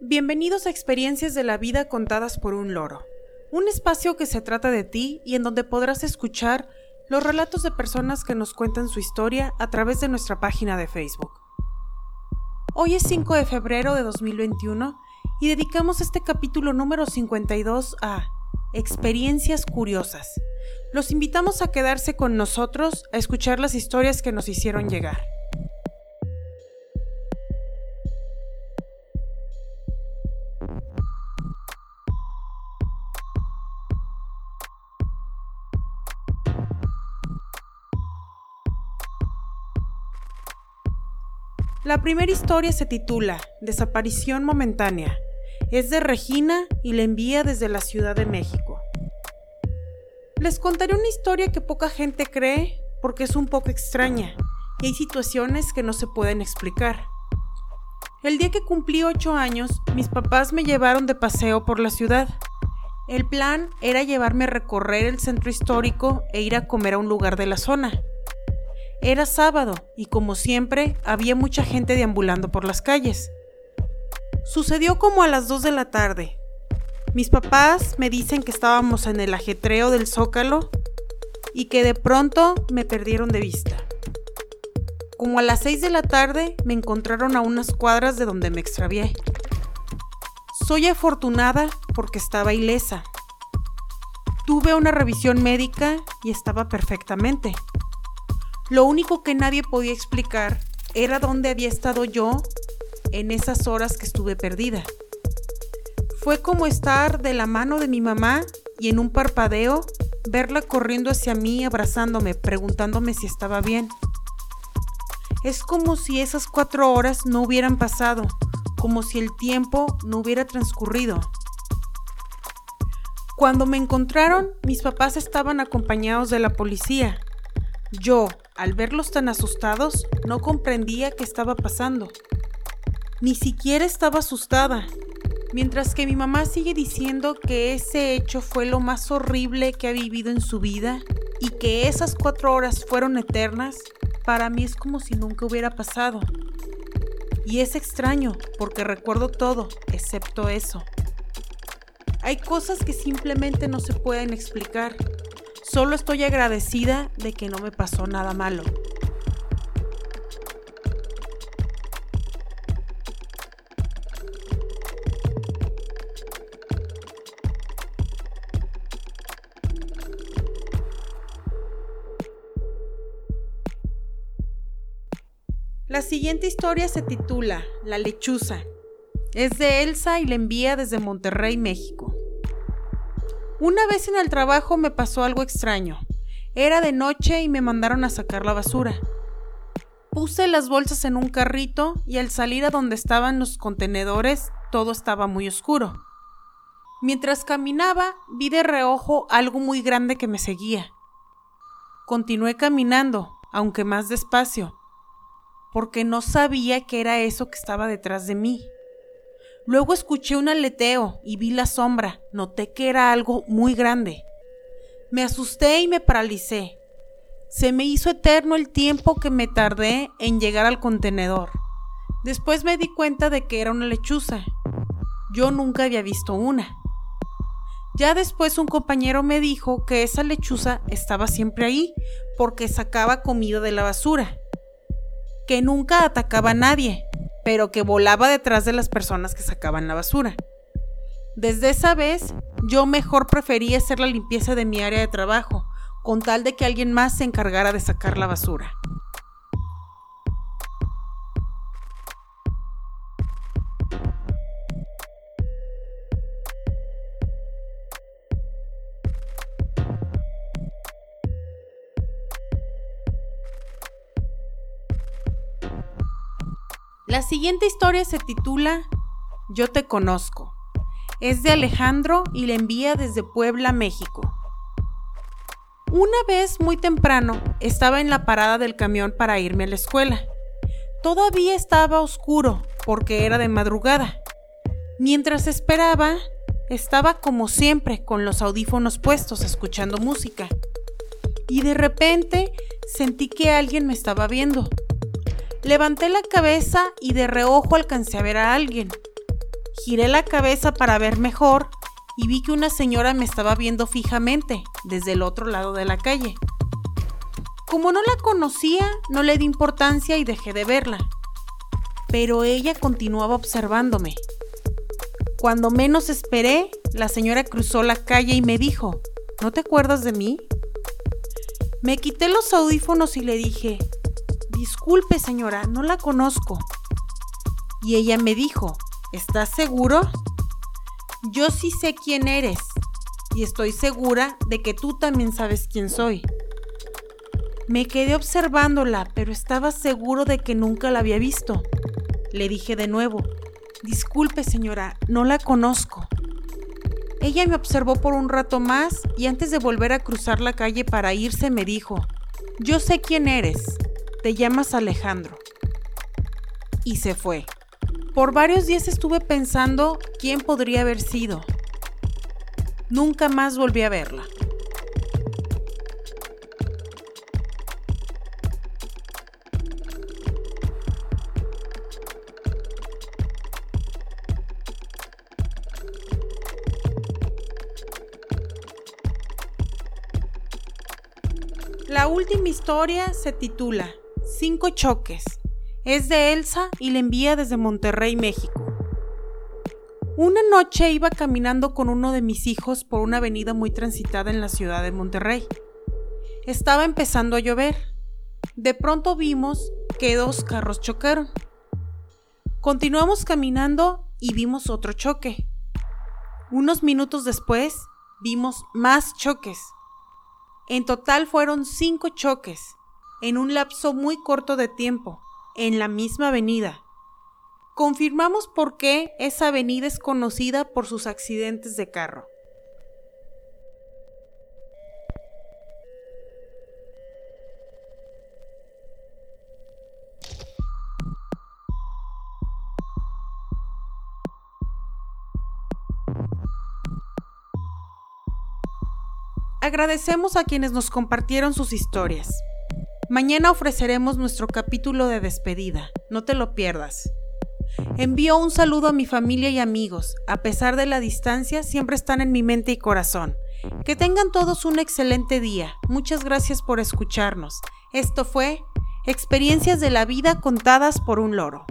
Bienvenidos a Experiencias de la Vida contadas por un loro, un espacio que se trata de ti y en donde podrás escuchar los relatos de personas que nos cuentan su historia a través de nuestra página de Facebook. Hoy es 5 de febrero de 2021 y dedicamos este capítulo número 52 a Experiencias Curiosas. Los invitamos a quedarse con nosotros a escuchar las historias que nos hicieron llegar. La primera historia se titula Desaparición momentánea. Es de Regina y la envía desde la Ciudad de México. Les contaré una historia que poca gente cree porque es un poco extraña y hay situaciones que no se pueden explicar. El día que cumplí 8 años, mis papás me llevaron de paseo por la ciudad. El plan era llevarme a recorrer el centro histórico e ir a comer a un lugar de la zona. Era sábado y como siempre había mucha gente deambulando por las calles. Sucedió como a las 2 de la tarde. Mis papás me dicen que estábamos en el ajetreo del zócalo y que de pronto me perdieron de vista. Como a las 6 de la tarde me encontraron a unas cuadras de donde me extravié. Soy afortunada porque estaba ilesa. Tuve una revisión médica y estaba perfectamente. Lo único que nadie podía explicar era dónde había estado yo en esas horas que estuve perdida. Fue como estar de la mano de mi mamá y en un parpadeo verla corriendo hacia mí, abrazándome, preguntándome si estaba bien. Es como si esas cuatro horas no hubieran pasado, como si el tiempo no hubiera transcurrido. Cuando me encontraron, mis papás estaban acompañados de la policía. Yo, al verlos tan asustados, no comprendía qué estaba pasando. Ni siquiera estaba asustada, mientras que mi mamá sigue diciendo que ese hecho fue lo más horrible que ha vivido en su vida y que esas cuatro horas fueron eternas, para mí es como si nunca hubiera pasado. Y es extraño, porque recuerdo todo, excepto eso. Hay cosas que simplemente no se pueden explicar. Solo estoy agradecida de que no me pasó nada malo. La siguiente historia se titula La lechuza. Es de Elsa y la envía desde Monterrey, México. Una vez en el trabajo me pasó algo extraño. Era de noche y me mandaron a sacar la basura. Puse las bolsas en un carrito y al salir a donde estaban los contenedores todo estaba muy oscuro. Mientras caminaba vi de reojo algo muy grande que me seguía. Continué caminando, aunque más despacio, porque no sabía qué era eso que estaba detrás de mí. Luego escuché un aleteo y vi la sombra. Noté que era algo muy grande. Me asusté y me paralicé. Se me hizo eterno el tiempo que me tardé en llegar al contenedor. Después me di cuenta de que era una lechuza. Yo nunca había visto una. Ya después un compañero me dijo que esa lechuza estaba siempre ahí porque sacaba comida de la basura, que nunca atacaba a nadie, pero que volaba detrás de las personas que sacaban la basura. Desde esa vez, yo mejor prefería hacer la limpieza de mi área de trabajo, con tal de que alguien más se encargara de sacar la basura. La siguiente historia se titula Yo te conozco. Es de Alejandro y la envía desde Puebla, México. Una vez muy temprano estaba en la parada del camión para irme a la escuela. Todavía estaba oscuro porque era de madrugada. Mientras esperaba, estaba como siempre con los audífonos puestos escuchando música. Y de repente sentí que alguien me estaba viendo. Levanté la cabeza y de reojo alcancé a ver a alguien. Giré la cabeza para ver mejor y vi que una señora me estaba viendo fijamente desde el otro lado de la calle. Como no la conocía, no le di importancia y dejé de verla. Pero ella continuaba observándome. Cuando menos esperé, la señora cruzó la calle y me dijo, ¿no te acuerdas de mí? Me quité los audífonos y le dije, disculpe señora, no la conozco. Y ella me dijo, ¿estás seguro? Yo sí sé quién eres y estoy segura de que tú también sabes quién soy. Me quedé observándola, pero estaba seguro de que nunca la había visto. Le dije de nuevo, disculpe señora, no la conozco. Ella me observó por un rato más y antes de volver a cruzar la calle para irse me dijo, yo sé quién eres, te llamas Alejandro. Y se fue. Por varios días estuve pensando quién podría haber sido. Nunca más volví a verla. La última historia se titula Cinco choques es de Elsa y le envía desde Monterrey, México. Una noche iba caminando con uno de mis hijos por una avenida muy transitada en la ciudad de Monterrey. Estaba empezando a llover. De pronto vimos que dos carros chocaron. Continuamos caminando y vimos otro choque. Unos minutos después vimos más choques. En total fueron cinco choques, en un lapso muy corto de tiempo en la misma avenida. Confirmamos por qué esa avenida es conocida por sus accidentes de carro. Agradecemos a quienes nos compartieron sus historias. Mañana ofreceremos nuestro capítulo de despedida, no te lo pierdas. Envío un saludo a mi familia y amigos, a pesar de la distancia, siempre están en mi mente y corazón. Que tengan todos un excelente día. Muchas gracias por escucharnos. Esto fue Experiencias de la vida contadas por un loro.